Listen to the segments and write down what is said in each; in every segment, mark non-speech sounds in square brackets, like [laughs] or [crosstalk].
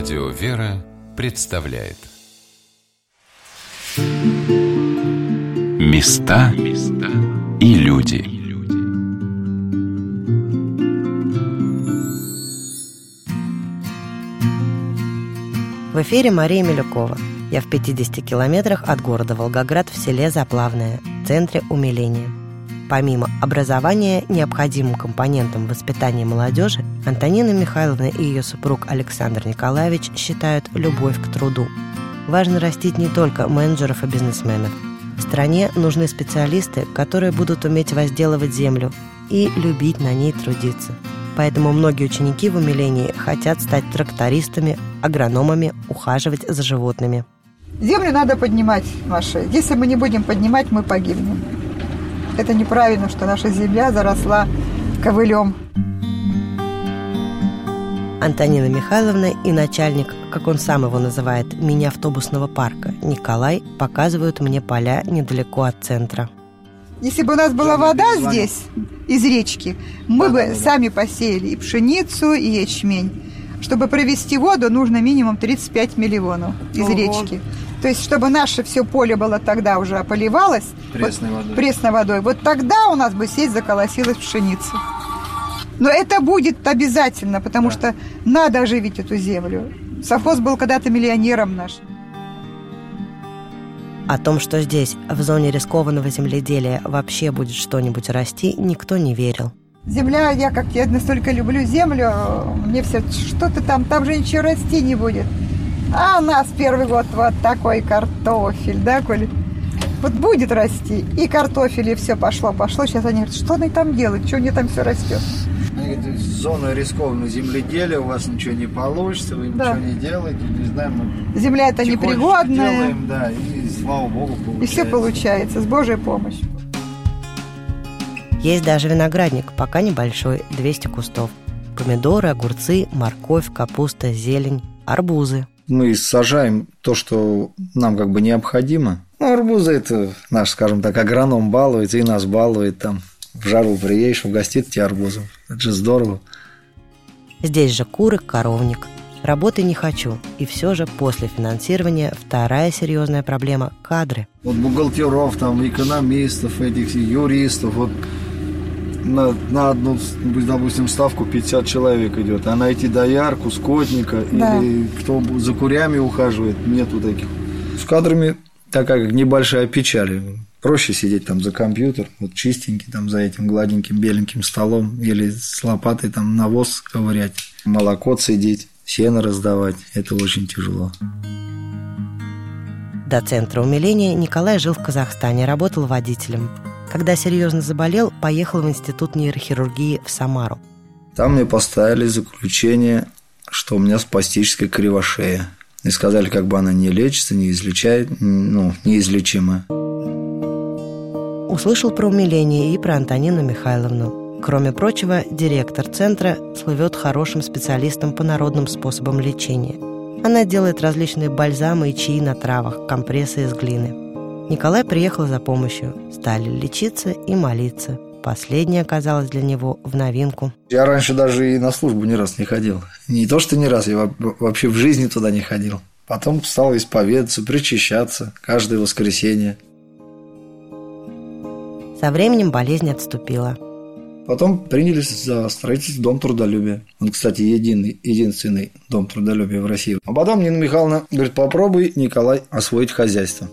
Радио «Вера» представляет. Места и люди. В эфире Мария Милюкова. Я в 50 километрах от города Волгоград в селе Заплавное, в центре умиления – Помимо образования, необходимым компонентом воспитания молодежи, Антонина Михайловна и ее супруг Александр Николаевич считают любовь к труду. Важно растить не только менеджеров и бизнесменов. В стране нужны специалисты, которые будут уметь возделывать землю и любить на ней трудиться. Поэтому многие ученики в умилении хотят стать трактористами, агрономами, ухаживать за животными. Землю надо поднимать, Маша. Если мы не будем поднимать, мы погибнем. Это неправильно, что наша земля заросла ковылем. Антонина Михайловна и начальник, как он сам его называет, мини-автобусного парка, Николай, показывают мне поля недалеко от центра. Если бы у нас была вода здесь, из речки, мы бы сами посеяли и пшеницу, и ячмень. Чтобы провести воду, нужно минимум 35 миллионов из Ого. речки. То есть, чтобы наше все поле было тогда уже поливалось пресной, вот, водой. пресной водой, вот тогда у нас бы сеть заколосилась пшеница. Но это будет обязательно, потому да. что надо оживить эту землю. Совхоз был когда-то миллионером наш. О том, что здесь, в зоне рискованного земледелия, вообще будет что-нибудь расти, никто не верил. Земля, я как я настолько люблю землю, мне все, что-то там, там же ничего расти не будет. А у нас первый год вот такой картофель, да, Коль? Вот будет расти. И картофель, и все пошло, пошло. Сейчас они говорят, что они там делают, что они там все растет. Зона рискованного земледелия, у вас ничего не получится, вы да. ничего не делаете, не знаю, мы Земля это непригодная. делаем, да, и слава богу, получается. И все получается, с Божьей помощью. Есть даже виноградник, пока небольшой, 200 кустов. Помидоры, огурцы, морковь, капуста, зелень, арбузы мы сажаем то, что нам как бы необходимо. Ну, арбузы это наш, скажем так, агроном балует и нас балует там. В жару приедешь, угостит тебя арбузом. Это же здорово. Здесь же куры, коровник. Работы не хочу. И все же после финансирования вторая серьезная проблема – кадры. Вот бухгалтеров, там, экономистов, этих юристов, вот на, на одну, допустим, ставку 50 человек идет, а найти доярку, скотника да. или кто за курями ухаживает, нету таких. С кадрами такая как небольшая печаль. Проще сидеть там за компьютер, вот чистенький там за этим гладеньким беленьким столом или с лопатой там навоз ковырять, молоко цедить, сено раздавать. Это очень тяжело. До центра умиления Николай жил в Казахстане, работал водителем. Когда серьезно заболел, поехал в Институт нейрохирургии в Самару. Там мне поставили заключение, что у меня спастическая кривошея. И сказали, как бы она не лечится, не излечает, ну, неизлечима. Услышал про умиление и про Антонину Михайловну. Кроме прочего, директор центра слывет хорошим специалистом по народным способам лечения. Она делает различные бальзамы и чаи на травах, компрессы из глины – Николай приехал за помощью. Стали лечиться и молиться. Последнее оказалось для него в новинку. Я раньше даже и на службу ни раз не ходил. Не то, что ни раз, я вообще в жизни туда не ходил. Потом стал исповедаться, причащаться каждое воскресенье. Со временем болезнь отступила. Потом принялись за строительство Дом трудолюбия. Он, кстати, единый, единственный Дом трудолюбия в России. А потом Нина Михайловна говорит, попробуй, Николай, освоить хозяйство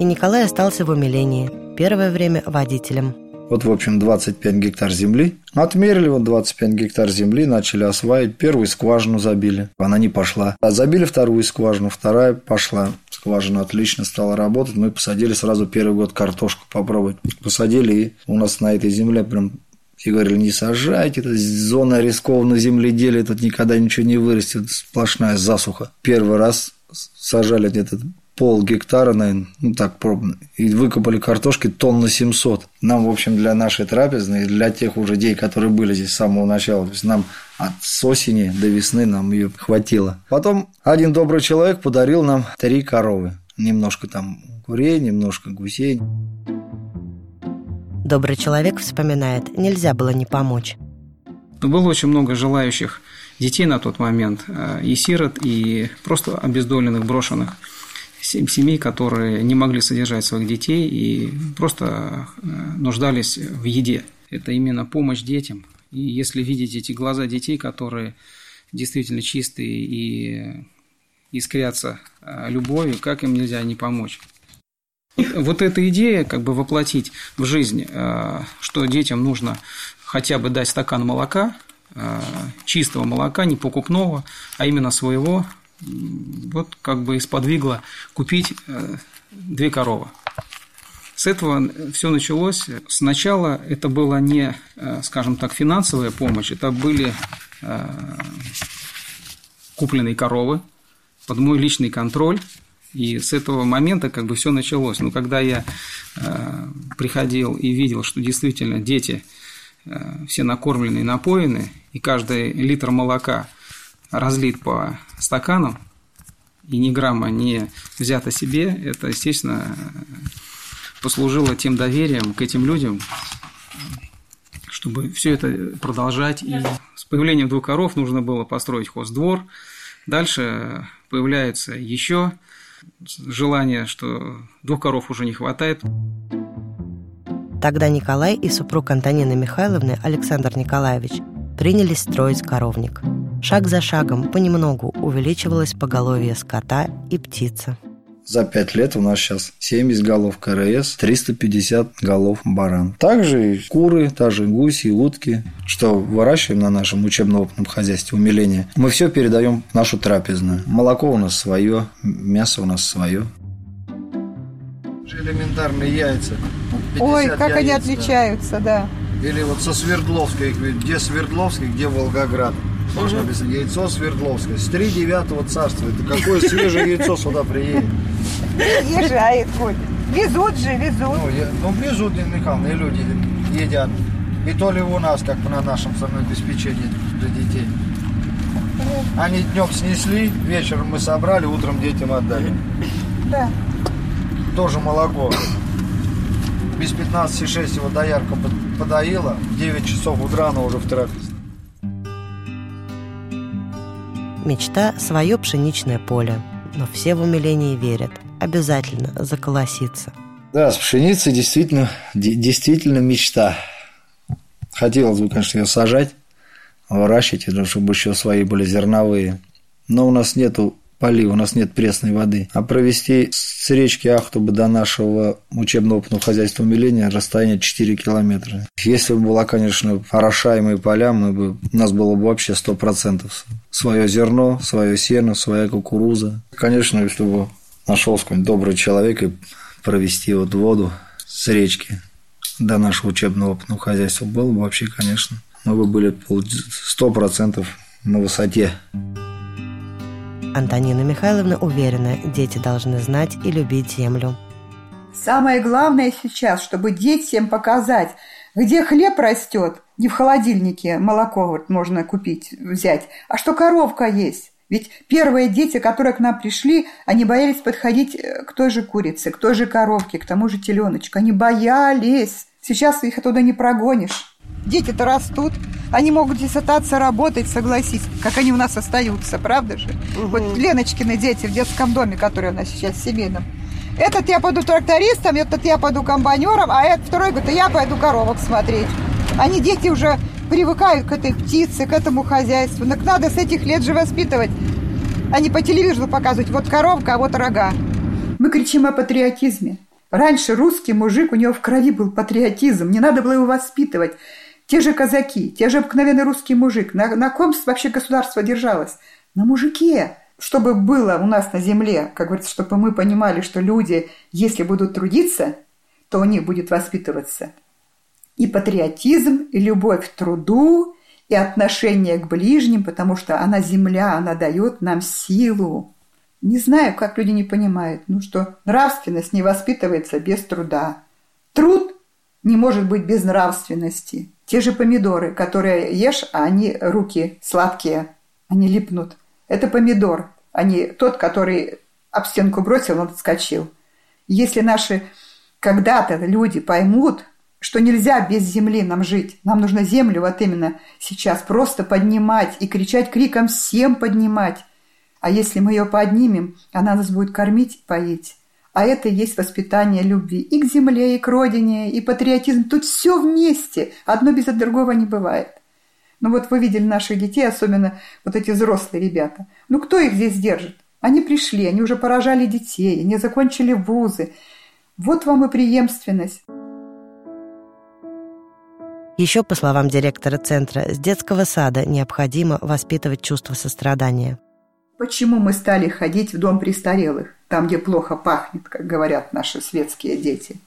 и Николай остался в умилении, первое время водителем. Вот, в общем, 25 гектар земли. Отмерили вот 25 гектар земли, начали осваивать. Первую скважину забили. Она не пошла. А забили вторую скважину, вторая пошла. Скважина отлично стала работать. Мы посадили сразу первый год картошку попробовать. Посадили, и у нас на этой земле прям все говорили, не сажайте, это зона рискованного земледелия, тут никогда ничего не вырастет, сплошная засуха. Первый раз сажали где-то пол гектара, наверное, ну так пробно, и выкопали картошки тонн на 700. Нам, в общем, для нашей трапезной, для тех уже людей, которые были здесь с самого начала, то есть нам от осени до весны нам ее хватило. Потом один добрый человек подарил нам три коровы. Немножко там курей, немножко гусей. Добрый человек вспоминает, нельзя было не помочь. Было очень много желающих детей на тот момент, э, и сирот, и просто обездоленных, брошенных семей, которые не могли содержать своих детей и просто э, нуждались в еде. Это именно помощь детям. И если видеть эти глаза детей, которые действительно чистые и искрятся э, любовью, как им нельзя не помочь. Вот эта идея как бы воплотить в жизнь, э, что детям нужно хотя бы дать стакан молока, чистого молока, не покупного, а именно своего, вот как бы и купить э, две коровы. С этого все началось. Сначала это была не, э, скажем так, финансовая помощь, это были э, купленные коровы под мой личный контроль. И с этого момента как бы все началось. Но когда я приходил и видел, что действительно дети все накормлены и напоены, и каждый литр молока – разлит по стаканам, и ни грамма не взято себе, это, естественно, послужило тем доверием к этим людям, чтобы все это продолжать. И с появлением двух коров нужно было построить хоздвор. Дальше появляется еще желание, что двух коров уже не хватает. Тогда Николай и супруг Антонины Михайловны Александр Николаевич принялись строить коровник – Шаг за шагом понемногу увеличивалось поголовье скота и птицы. За пять лет у нас сейчас 70 голов КРС, 350 голов баран. Также и куры, также гуси и утки, что выращиваем на нашем учебно-опытном хозяйстве умиления. Мы все передаем в нашу трапезную. Молоко у нас свое, мясо у нас свое. Элементарные яйца. Ой, как яиц, они отличаются, да. да. Или вот со Свердловской, где Свердловский, где Волгоград. Можно написано яйцо Свердловское. С 3 девятого царства. Это какое свежее яйцо сюда приедет? Езжает ходит. Везут же, везут. Ну, я, ну везут, Нина Михайловна, и люди едят. И то ли у нас, как на нашем самообеспечении для детей. Они днем снесли, вечером мы собрали, утром детям отдали. Да. Тоже молоко. Без 15,6 его доярка подоила, 9 часов утра она уже в трапезе. Мечта – свое пшеничное поле. Но все в умилении верят. Обязательно заколосится. Да, с пшеницей действительно, действительно мечта. Хотелось бы, конечно, ее сажать, выращивать, чтобы еще свои были зерновые. Но у нас нету полива, у нас нет пресной воды. А провести с речки Ахтуба до нашего учебно-опытного хозяйства умиления расстояние 4 километра. Если бы была, конечно, орошаемые поля, мы бы, у нас было бы вообще 100% свое зерно, свое сено, своя кукуруза. Конечно, если бы нашелся какой-нибудь добрый человек и провести вот воду с речки до нашего учебного опытного хозяйства, было бы вообще, конечно, мы бы были 100% на высоте. Антонина Михайловна уверена, дети должны знать и любить землю. Самое главное сейчас, чтобы детям показать, где хлеб растет, не в холодильнике молоко вот можно купить, взять, а что коровка есть. Ведь первые дети, которые к нам пришли, они боялись подходить э, к той же курице, к той же коровке, к тому же теленочку. Они боялись. Сейчас их оттуда не прогонишь. Дети-то растут, они могут здесь остаться работать, согласись, как они у нас остаются, правда же? Угу. Вот Леночкины дети в детском доме, который у нас сейчас в семейном. Этот я пойду трактористом, этот я пойду комбайнером, а этот второй говорит, я пойду коровок смотреть. Они, дети, уже привыкают к этой птице, к этому хозяйству. Так надо с этих лет же воспитывать, а не по телевизору показывать, вот коровка, а вот рога. Мы кричим о патриотизме. Раньше русский мужик, у него в крови был патриотизм, не надо было его воспитывать. Те же казаки, те же обыкновенный русский мужик. На, на ком вообще государство держалось? На мужике. Чтобы было у нас на земле, как говорится, чтобы мы понимали, что люди, если будут трудиться, то у них будет воспитываться и патриотизм, и любовь к труду, и отношение к ближним, потому что она земля, она дает нам силу. Не знаю, как люди не понимают, ну что нравственность не воспитывается без труда. Труд не может быть без нравственности. Те же помидоры, которые ешь, а они руки сладкие, они липнут. Это помидор, а не тот, который об стенку бросил, он отскочил. Если наши когда-то люди поймут, что нельзя без земли нам жить. Нам нужно землю вот именно сейчас просто поднимать и кричать криком всем поднимать. А если мы ее поднимем, она нас будет кормить, поить. А это и есть воспитание любви и к земле, и к родине, и патриотизм. Тут все вместе. Одно без другого не бывает. Ну вот вы видели наших детей, особенно вот эти взрослые ребята. Ну кто их здесь держит? Они пришли, они уже поражали детей, они закончили вузы. Вот вам и преемственность. Еще, по словам директора центра, с детского сада необходимо воспитывать чувство сострадания. Почему мы стали ходить в дом престарелых, там, где плохо пахнет, как говорят наши светские дети?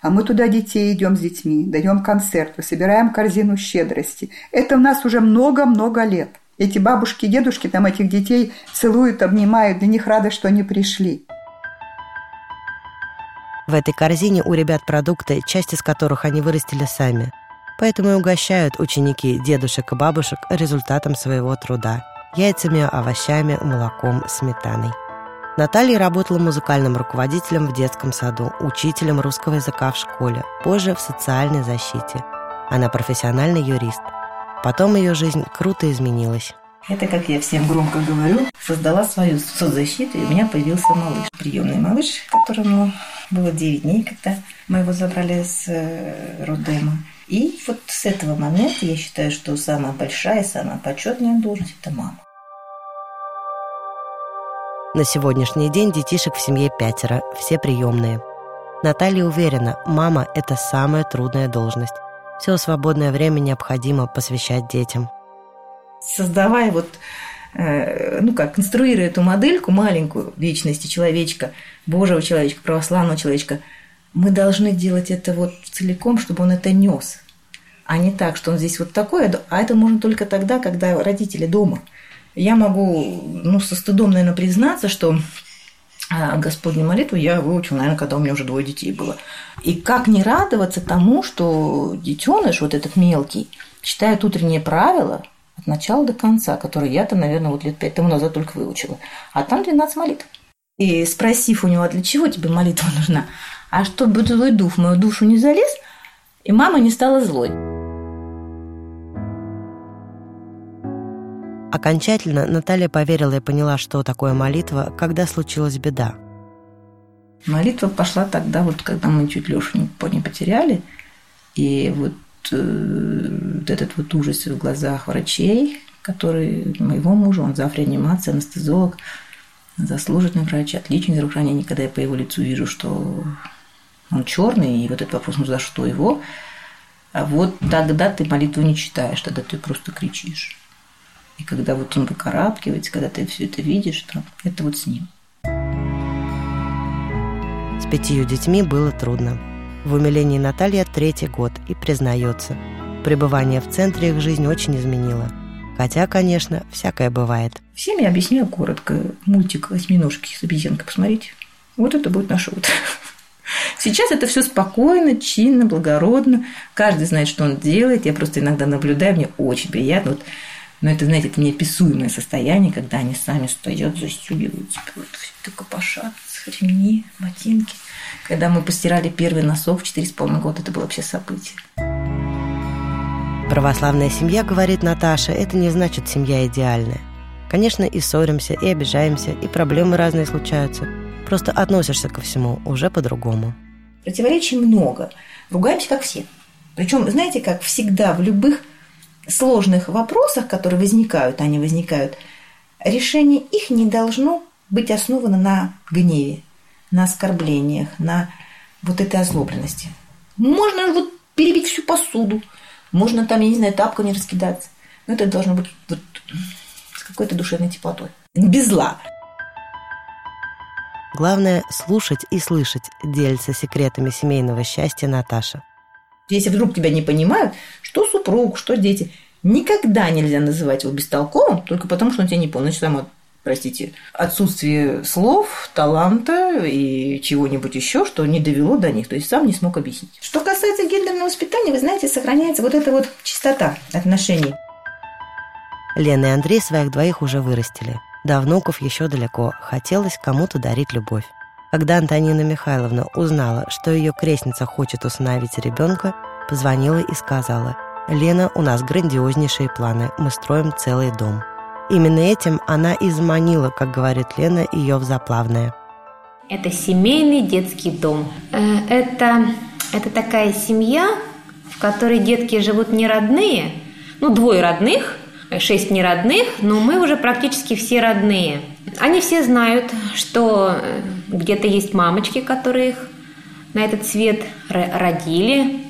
А мы туда детей идем с детьми, даем концерты, собираем корзину щедрости. Это у нас уже много-много лет. Эти бабушки дедушки там этих детей целуют, обнимают, для них рады, что они пришли. В этой корзине у ребят продукты, часть из которых они вырастили сами. Поэтому и угощают ученики дедушек и бабушек результатом своего труда – яйцами, овощами, молоком, сметаной. Наталья работала музыкальным руководителем в детском саду, учителем русского языка в школе, позже в социальной защите. Она профессиональный юрист. Потом ее жизнь круто изменилась. Это, как я всем громко говорю, создала свою соцзащиту, и у меня появился малыш. Приемный малыш, которому было 9 дней, когда мы его забрали с э, роддома. И вот с этого момента я считаю, что самая большая, самая почетная должность – это мама. На сегодняшний день детишек в семье пятеро, все приемные. Наталья уверена, мама – это самая трудная должность. Все свободное время необходимо посвящать детям. Создавая вот, э, ну как, конструируя эту модельку маленькую личности человечка, Божьего человечка, православного человечка – мы должны делать это вот целиком, чтобы он это нес, а не так, что он здесь вот такой, а это можно только тогда, когда родители дома. Я могу, ну, со стыдом, наверное, признаться, что а, Господню молитву я выучил, наверное, когда у меня уже двое детей было. И как не радоваться тому, что детеныш, вот этот мелкий, читает утренние правила от начала до конца, которые я-то, наверное, вот лет пять тому назад только выучила. А там 12 молитв. И спросив у него, а для чего тебе молитва нужна? А чтобы злой дух в мою душу не залез, и мама не стала злой. Окончательно Наталья поверила и поняла, что такое молитва, когда случилась беда. Молитва пошла тогда, вот когда мы чуть Лешу не, потеряли, и вот, э, вот этот вот ужас в глазах врачей, который моего мужа, он завтра реанимация, анестезиолог, заслуженный врач, отличный здравоохранение, когда я по его лицу вижу, что он черный, и вот этот вопрос, ну за что его? А вот тогда ты молитву не читаешь, тогда ты просто кричишь. И когда вот он выкарабкивается, когда ты все это видишь, то это вот с ним. С пятью детьми было трудно. В умилении Наталья третий год и признается, пребывание в центре их жизнь очень изменило. Хотя, конечно, всякое бывает. Всем я объясняю коротко. Мультик «Восьминожки» с обезьянкой посмотрите. Вот это будет наше утро. Сейчас это все спокойно, чинно, благородно. Каждый знает, что он делает. Я просто иногда наблюдаю, мне очень приятно. Вот, но это, знаете, это неописуемое состояние, когда они сами стоят, застегиваются, вот, все копошатся, ремни, ботинки. Когда мы постирали первый носок в 4,5 года, это было вообще событие. Православная семья, говорит Наташа, это не значит семья идеальная. Конечно, и ссоримся, и обижаемся, и проблемы разные случаются – Просто относишься ко всему уже по-другому. Противоречий много. Ругаемся, как все. Причем, знаете, как всегда, в любых сложных вопросах, которые возникают, они возникают, решение их не должно быть основано на гневе, на оскорблениях, на вот этой озлобленности. Можно вот перебить всю посуду, можно там, я не знаю, тапками раскидаться. Но это должно быть вот с какой-то душевной теплотой. Без зла. Главное – слушать и слышать, делится секретами семейного счастья Наташа. Если вдруг тебя не понимают, что супруг, что дети, никогда нельзя называть его бестолковым, только потому, что он тебя не понял. Значит, там, простите, отсутствие слов, таланта и чего-нибудь еще, что не довело до них, то есть сам не смог объяснить. Что касается гендерного воспитания, вы знаете, сохраняется вот эта вот чистота отношений. Лена и Андрей своих двоих уже вырастили – до внуков еще далеко, хотелось кому-то дарить любовь. Когда Антонина Михайловна узнала, что ее крестница хочет усыновить ребенка, позвонила и сказала, «Лена, у нас грандиознейшие планы, мы строим целый дом». Именно этим она и заманила, как говорит Лена, ее в заплавное. Это семейный детский дом. Э, это, это такая семья, в которой детки живут не родные, ну, двое родных, шесть неродных, но мы уже практически все родные. Они все знают, что э, где-то есть мамочки, которые их на этот свет родили.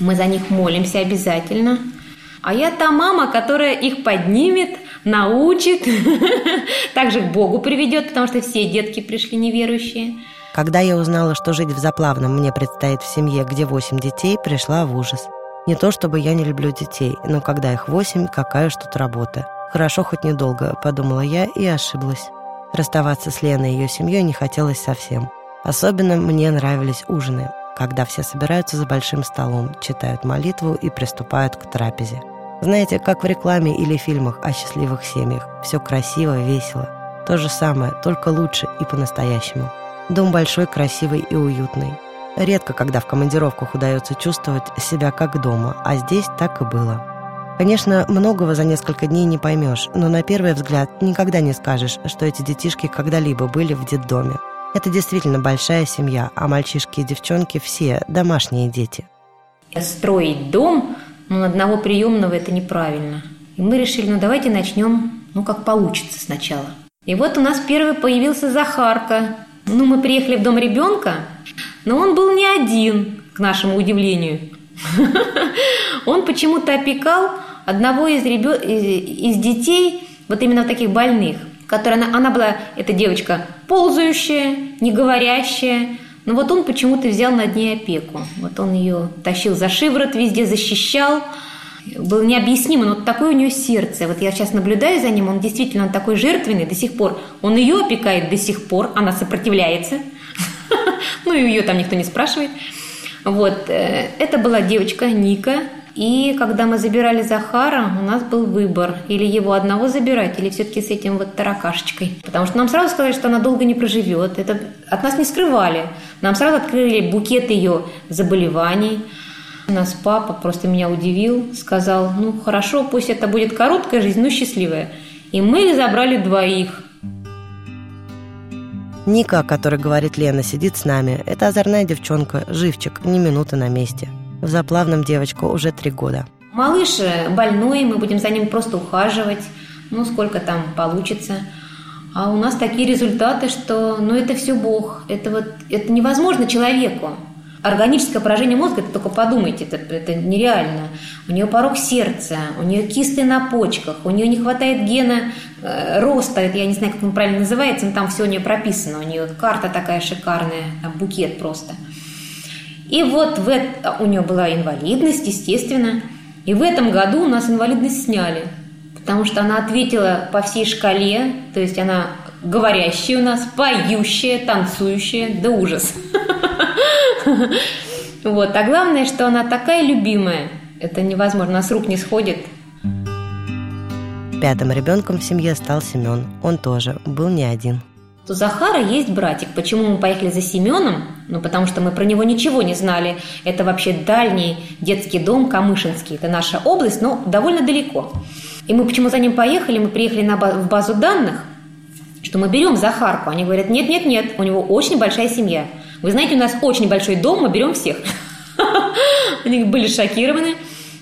Мы за них молимся обязательно. А я та мама, которая их поднимет, научит, [laughs] также к Богу приведет, потому что все детки пришли неверующие. Когда я узнала, что жить в Заплавном мне предстоит в семье, где восемь детей, пришла в ужас. Не то чтобы я не люблю детей, но когда их восемь, какая ж тут работа. Хорошо хоть недолго, подумала я и ошиблась. Расставаться с Леной и ее семьей не хотелось совсем. Особенно мне нравились ужины, когда все собираются за большим столом, читают молитву и приступают к трапезе. Знаете, как в рекламе или фильмах о счастливых семьях. Все красиво, весело. То же самое, только лучше и по-настоящему. Дом большой, красивый и уютный. Редко, когда в командировках удается чувствовать себя как дома, а здесь так и было. Конечно, многого за несколько дней не поймешь, но на первый взгляд никогда не скажешь, что эти детишки когда-либо были в детдоме. Это действительно большая семья, а мальчишки и девчонки все домашние дети. Строить дом ну, одного приемного это неправильно. И мы решили, ну давайте начнем, ну как получится сначала. И вот у нас первый появился Захарка. Ну, мы приехали в дом ребенка, но он был не один, к нашему удивлению. [laughs] Он почему-то опекал одного из, ребё... из детей, вот именно таких больных, которая она, она была, эта девочка, ползающая, не говорящая, но вот он почему-то взял над ней опеку. Вот он ее тащил за шиворот, везде защищал, был необъяснимо, но такое у нее сердце. Вот я сейчас наблюдаю за ним, он действительно он такой жертвенный до сих пор. Он ее опекает до сих пор, она сопротивляется. Ну, ее там никто не спрашивает. Вот, э, это была девочка Ника, и когда мы забирали Захара, у нас был выбор, или его одного забирать, или все-таки с этим вот таракашечкой. Потому что нам сразу сказали, что она долго не проживет. Это от нас не скрывали. Нам сразу открыли букет ее заболеваний. У нас папа просто меня удивил, сказал, ну хорошо, пусть это будет короткая жизнь, но счастливая. И мы забрали двоих. Ника, о которой говорит Лена, сидит с нами. Это озорная девчонка, живчик, ни минуты на месте. В заплавном девочку уже три года. Малыш больной, мы будем за ним просто ухаживать. Ну, сколько там получится. А у нас такие результаты, что, ну, это все Бог. Это вот, это невозможно человеку. Органическое поражение мозга, это только подумайте, это, это нереально. У нее порог сердца, у нее кисты на почках, у нее не хватает гена э, роста, это я не знаю, как он правильно называется, но там все у нее прописано, у нее карта такая шикарная, там букет просто. И вот в это, у нее была инвалидность, естественно, и в этом году у нас инвалидность сняли, потому что она ответила по всей шкале, то есть она говорящая у нас, поющая, танцующая, да ужас. Вот. А главное, что она такая любимая. Это невозможно, она с рук не сходит. Пятым ребенком в семье стал Семен. Он тоже был не один. У Захара есть братик. Почему мы поехали за Семеном? Ну, потому что мы про него ничего не знали. Это вообще дальний детский дом Камышинский. Это наша область, но довольно далеко. И мы почему за ним поехали? Мы приехали на базу, в базу данных, что мы берем Захарку. Они говорят, нет, нет, нет, у него очень большая семья. Вы знаете, у нас очень большой дом, мы берем всех. [laughs] Они были шокированы.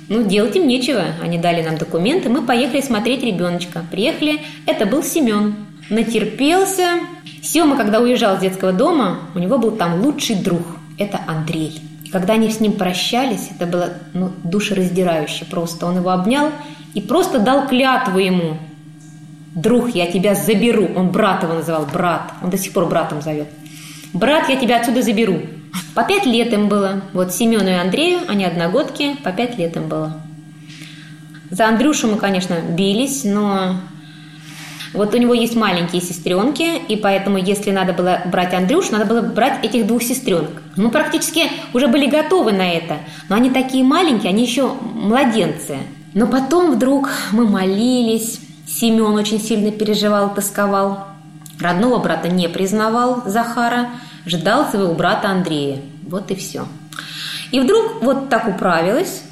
Ну, делать им нечего. Они дали нам документы, мы поехали смотреть ребеночка. Приехали, это был Семен. Натерпелся. Сема, когда уезжал с детского дома, у него был там лучший друг. Это Андрей. И когда они с ним прощались, это было ну, душераздирающе просто. Он его обнял и просто дал клятву ему. «Друг, я тебя заберу». Он брат его называл, брат. Он до сих пор братом зовет. Брат, я тебя отсюда заберу. По пять лет им было. Вот Семену и Андрею, они одногодки, по пять лет им было. За Андрюшу мы, конечно, бились, но вот у него есть маленькие сестренки, и поэтому, если надо было брать Андрюшу, надо было брать этих двух сестренок. Мы практически уже были готовы на это, но они такие маленькие, они еще младенцы. Но потом вдруг мы молились, Семен очень сильно переживал, тосковал. Родного брата не признавал Захара, ждал своего брата Андрея. Вот и все. И вдруг вот так управилась.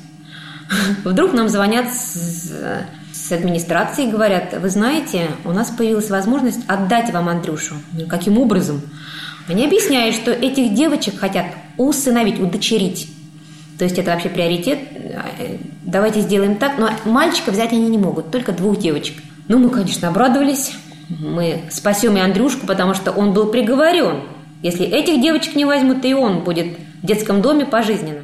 [laughs] Вдруг нам звонят с, с администрации и говорят, вы знаете, у нас появилась возможность отдать вам Андрюшу. Каким образом? Они объясняют, что этих девочек хотят усыновить, удочерить. То есть это вообще приоритет. Давайте сделаем так. Но мальчика взять они не могут, только двух девочек. Ну, мы, конечно, обрадовались. Мы спасем и Андрюшку, потому что он был приговорен. Если этих девочек не возьмут, и он будет в детском доме пожизненно.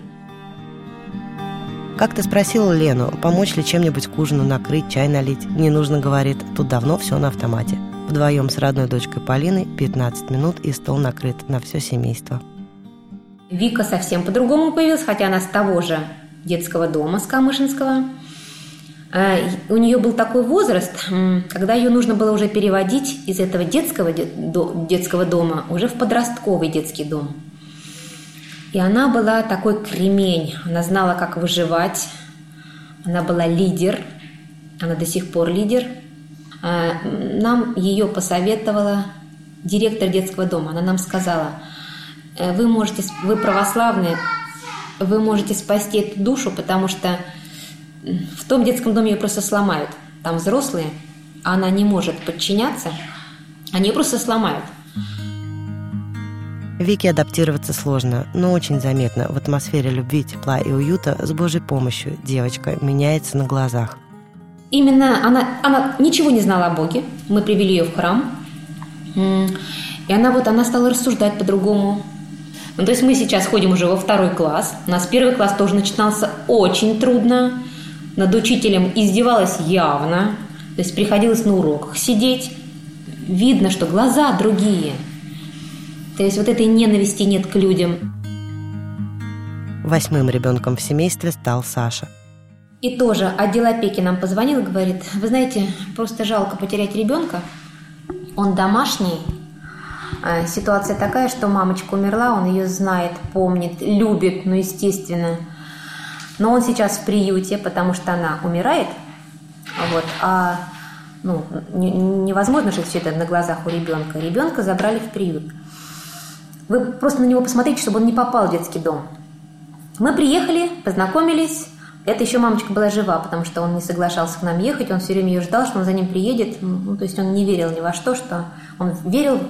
Как-то спросила Лену, помочь ли чем-нибудь к ужину накрыть, чай налить. Не нужно, говорит, тут давно все на автомате. Вдвоем с родной дочкой Полиной 15 минут и стол накрыт на все семейство. Вика совсем по-другому появилась, хотя она с того же детского дома, с Камышинского. А, у нее был такой возраст, когда ее нужно было уже переводить из этого детского детского дома уже в подростковый детский дом. И она была такой кремень. Она знала, как выживать. Она была лидер. Она до сих пор лидер. А, нам ее посоветовала директор детского дома. Она нам сказала, «Э, вы можете, вы православные, вы можете спасти эту душу, потому что в том детском доме ее просто сломают. Там взрослые, а она не может подчиняться, они ее просто сломают. Вике адаптироваться сложно, но очень заметно. В атмосфере любви, тепла и уюта с Божьей помощью девочка меняется на глазах. Именно она, она ничего не знала о Боге. Мы привели ее в храм. И она вот, она стала рассуждать по-другому. Ну, то есть мы сейчас ходим уже во второй класс. У нас первый класс тоже начинался очень трудно. Над учителем издевалась явно. То есть приходилось на уроках сидеть. Видно, что глаза другие – то есть вот этой ненависти нет к людям. Восьмым ребенком в семействе стал Саша. И тоже отдел опеки нам позвонил и говорит, вы знаете, просто жалко потерять ребенка. Он домашний. А, ситуация такая, что мамочка умерла, он ее знает, помнит, любит, ну, естественно. Но он сейчас в приюте, потому что она умирает. Вот, а ну, невозможно же все это на глазах у ребенка. Ребенка забрали в приют. Вы просто на него посмотрите, чтобы он не попал в детский дом. Мы приехали, познакомились. Это еще мамочка была жива, потому что он не соглашался к нам ехать. Он все время ее ждал, что он за ним приедет. Ну, то есть он не верил ни во что, что он верил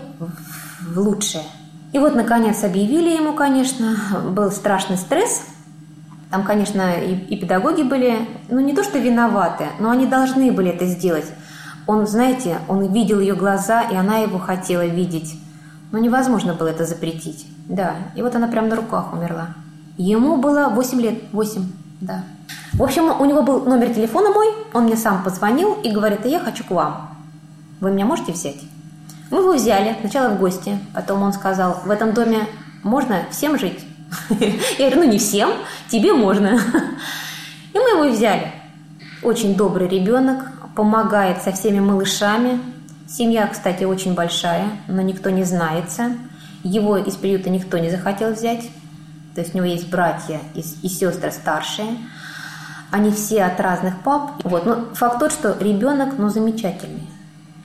в лучшее. И вот, наконец, объявили ему, конечно, был страшный стресс. Там, конечно, и, и педагоги были, ну, не то что виноваты, но они должны были это сделать. Он, знаете, он видел ее глаза, и она его хотела видеть. Но невозможно было это запретить. Да, и вот она прямо на руках умерла. Ему было 8 лет, 8, да. В общем, у него был номер телефона мой, он мне сам позвонил и говорит, я хочу к вам. Вы меня можете взять? Мы его взяли, сначала в гости, потом он сказал, в этом доме можно всем жить? [laughs] Я говорю, ну не всем, тебе можно. И мы его взяли. Очень добрый ребенок, помогает со всеми малышами, Семья, кстати, очень большая, но никто не знается. Его из приюта никто не захотел взять. То есть у него есть братья и, и сестры старшие. Они все от разных пап. Вот. Но факт тот, что ребенок, ну, замечательный.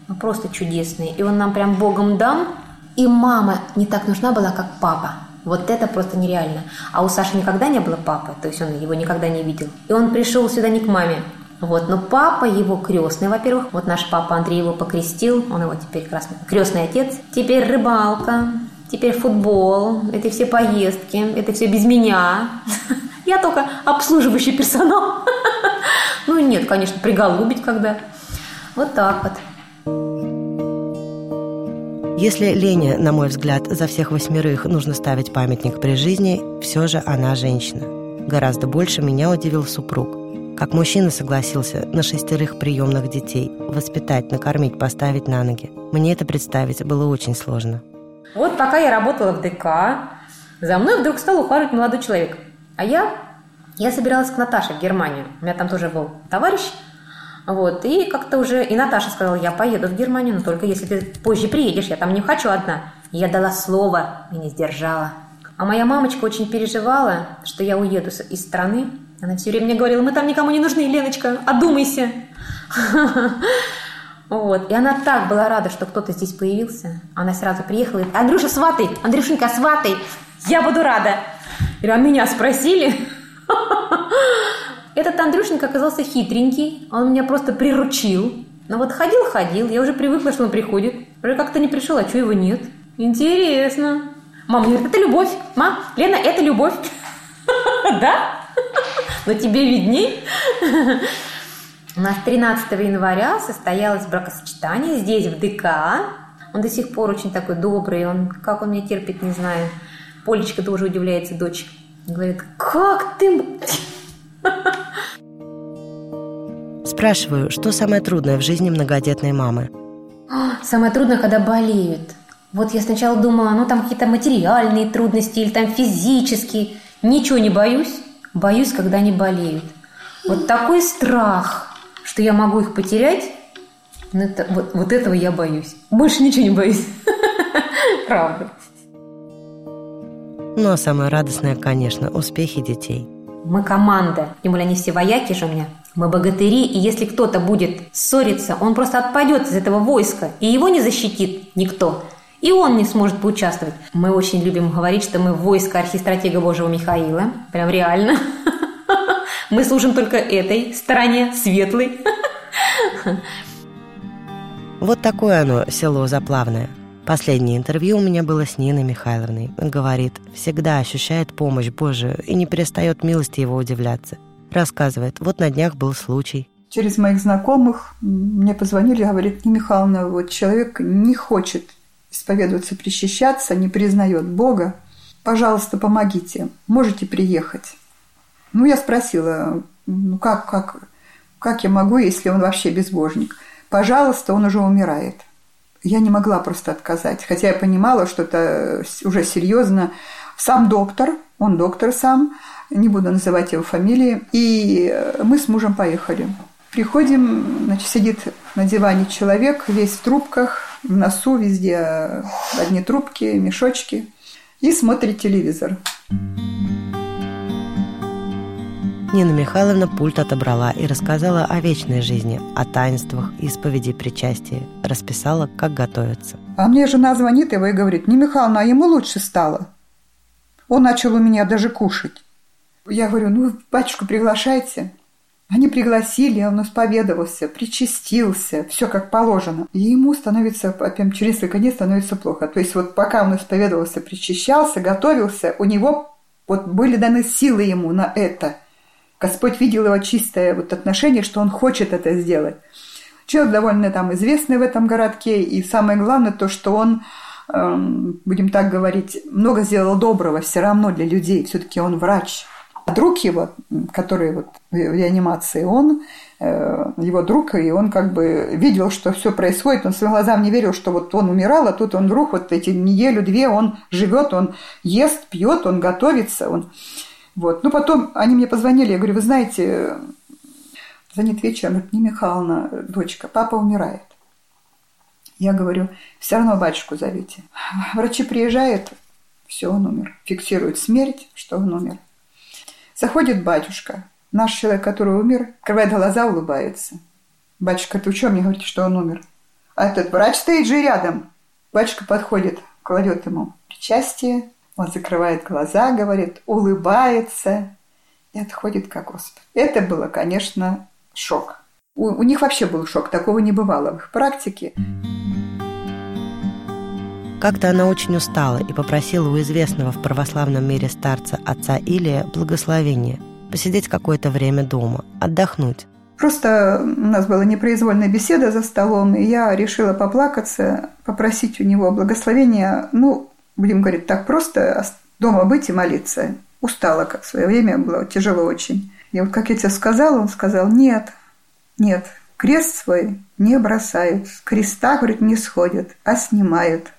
Ну, просто чудесный. И он нам прям богом дан. И мама не так нужна была, как папа. Вот это просто нереально. А у Саши никогда не было папы, то есть он его никогда не видел. И он пришел сюда не к маме, вот, но папа его крестный, во-первых, вот наш папа Андрей его покрестил, он его теперь красный, крестный отец. Теперь рыбалка, теперь футбол, это все поездки, это все без меня. Я только обслуживающий персонал. [laughs] Ну нет, конечно, приголубить когда. Вот так вот. Если Лене, на мой взгляд, за всех восьмерых нужно ставить памятник при жизни, все же она женщина. Гораздо больше меня удивил супруг. Как мужчина согласился на шестерых приемных детей, воспитать, накормить, поставить на ноги. Мне это представить было очень сложно. Вот пока я работала в ДК, за мной вдруг стал ухаживать молодой человек. А я, я собиралась к Наташе в Германию. У меня там тоже был товарищ. Вот, и как-то уже, и Наташа сказала, я поеду в Германию, но только если ты позже приедешь, я там не хочу одна. Я дала слово и не сдержала. А моя мамочка очень переживала, что я уеду из страны, она все время мне говорила, мы там никому не нужны, Леночка, одумайся. [laughs] Вот. И она так была рада, что кто-то здесь появился. Она сразу приехала и говорит, Андрюша, сватай, Андрюшенька, сватай, я буду рада. Говорю, а меня спросили? [laughs] Этот Андрюшенька оказался хитренький, он меня просто приручил. Но вот ходил-ходил, я уже привыкла, что он приходит. Уже как-то не пришел, а что его нет? Интересно. Мама говорит, это любовь. Мам, Лена, это любовь. [laughs] Да? Но тебе видней. У нас 13 января состоялось бракосочетание здесь, в ДК. Он до сих пор очень такой добрый, он, как он меня терпит, не знаю. Полечка тоже удивляется, дочь. Говорит, как ты... [laughs] Спрашиваю, что самое трудное в жизни многодетной мамы? Самое трудное, когда болеют. Вот я сначала думала, ну там какие-то материальные трудности или там физические. Ничего не боюсь. Боюсь, когда они болеют. Вот такой страх, что я могу их потерять, ну, это, вот, вот этого я боюсь. Больше ничего не боюсь. [laughs] Правда. Ну а самое радостное, конечно, успехи детей. Мы команда, тем более они все вояки же у меня. Мы богатыри, и если кто-то будет ссориться, он просто отпадет из этого войска, и его не защитит никто. И он не сможет поучаствовать. Мы очень любим говорить, что мы войско архистратега Божьего Михаила. Прям реально. [laughs] Мы служим только этой стороне, светлой. [laughs] Вот такое оно, село Заплавное. Последнее интервью у меня было с Ниной Михайловной. Говорит, всегда ощущает помощь Божию и не перестает милости его удивляться. Рассказывает, вот на днях был случай. Через моих знакомых мне позвонили, говорит, Нина Михайловна, вот человек не хочет исповедоваться, причащаться, не признает Бога. Пожалуйста, помогите, можете приехать. Ну, я спросила, ну как, как, как я могу, если он вообще безбожник? Пожалуйста, он уже умирает. Я не могла просто отказать, хотя я понимала, что это уже серьезно. Сам доктор, он доктор сам, не буду называть его фамилии, и мы с мужем поехали. Приходим, значит, сидит на диване человек, весь в трубках, в носу везде одни трубки, мешочки, и смотрит телевизор. Нина Михайловна пульт отобрала и рассказала о вечной жизни, о таинствах, исповеди, причастии. Расписала, как готовиться. А мне жена звонит его и говорит, Нина Михайловна, а ему лучше стало. Он начал у меня даже кушать. Я говорю, ну, батюшку приглашайте. Они пригласили, он исповедовался, причастился, все как положено. И ему становится, прям через несколько дней становится плохо. То есть вот пока он исповедовался, причащался, готовился, у него вот были даны силы ему на это – Господь видел его чистое вот отношение, что он хочет это сделать. Человек довольно там известный в этом городке, и самое главное то, что он, эм, будем так говорить, много сделал доброго все равно для людей. Все-таки он врач. А друг его, который вот в реанимации, он э, его друг, и он как бы видел, что все происходит, он своим глазам не верил, что вот он умирал, а тут он вдруг вот эти неделю-две он живет, он ест, пьет, он готовится, он вот. Ну, потом они мне позвонили, я говорю, вы знаете, звонит вечером, не Михайловна, дочка, папа умирает. Я говорю, все равно батюшку зовите. [laughs] Врачи приезжают, все, он умер. Фиксируют смерть, что он умер. Заходит батюшка, наш человек, который умер, открывает глаза, улыбается. Батюшка, ты что мне говорите, что он умер? А этот врач стоит же рядом. Батюшка подходит, кладет ему причастие, он закрывает глаза, говорит, улыбается и отходит к Господу. Это было, конечно, шок. У, у них вообще был шок, такого не бывало в их практике. Как-то она очень устала и попросила у известного в православном мире старца отца Илия благословения посидеть какое-то время дома, отдохнуть. Просто у нас была непроизвольная беседа за столом, и я решила поплакаться, попросить у него благословения. Ну, будем говорить так просто, дома быть и молиться. Устала, как в свое время, было тяжело очень. И вот как я тебе сказала, он сказал, нет, нет, крест свой не бросают, с креста, говорит, не сходят, а снимают.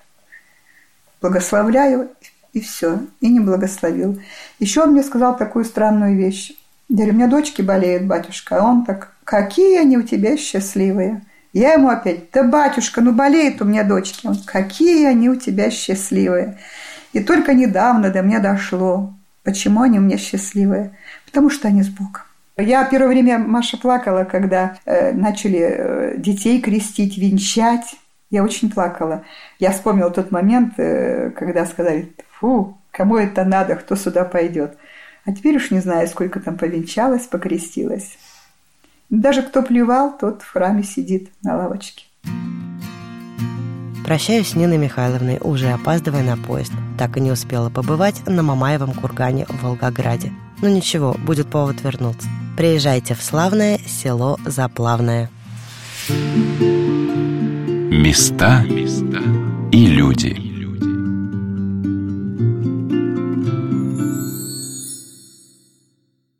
Благословляю, и все, и не благословил. Еще он мне сказал такую странную вещь. Я говорю, у меня дочки болеют, батюшка. А он так, какие они у тебя счастливые. Я ему опять, да, батюшка, ну болеет у меня дочки. Он, какие они у тебя счастливые. И только недавно до меня дошло, почему они у меня счастливые. Потому что они с Богом. Я первое время, Маша, плакала, когда э, начали э, детей крестить, венчать. Я очень плакала. Я вспомнила тот момент, э, когда сказали, фу, кому это надо, кто сюда пойдет. А теперь уж не знаю, сколько там повенчалось, покрестилось. Даже кто плевал, тот в храме сидит на лавочке. Прощаюсь с Ниной Михайловной, уже опаздывая на поезд. Так и не успела побывать на Мамаевом кургане в Волгограде. Но ничего, будет повод вернуться. Приезжайте в славное село Заплавное. Места и люди.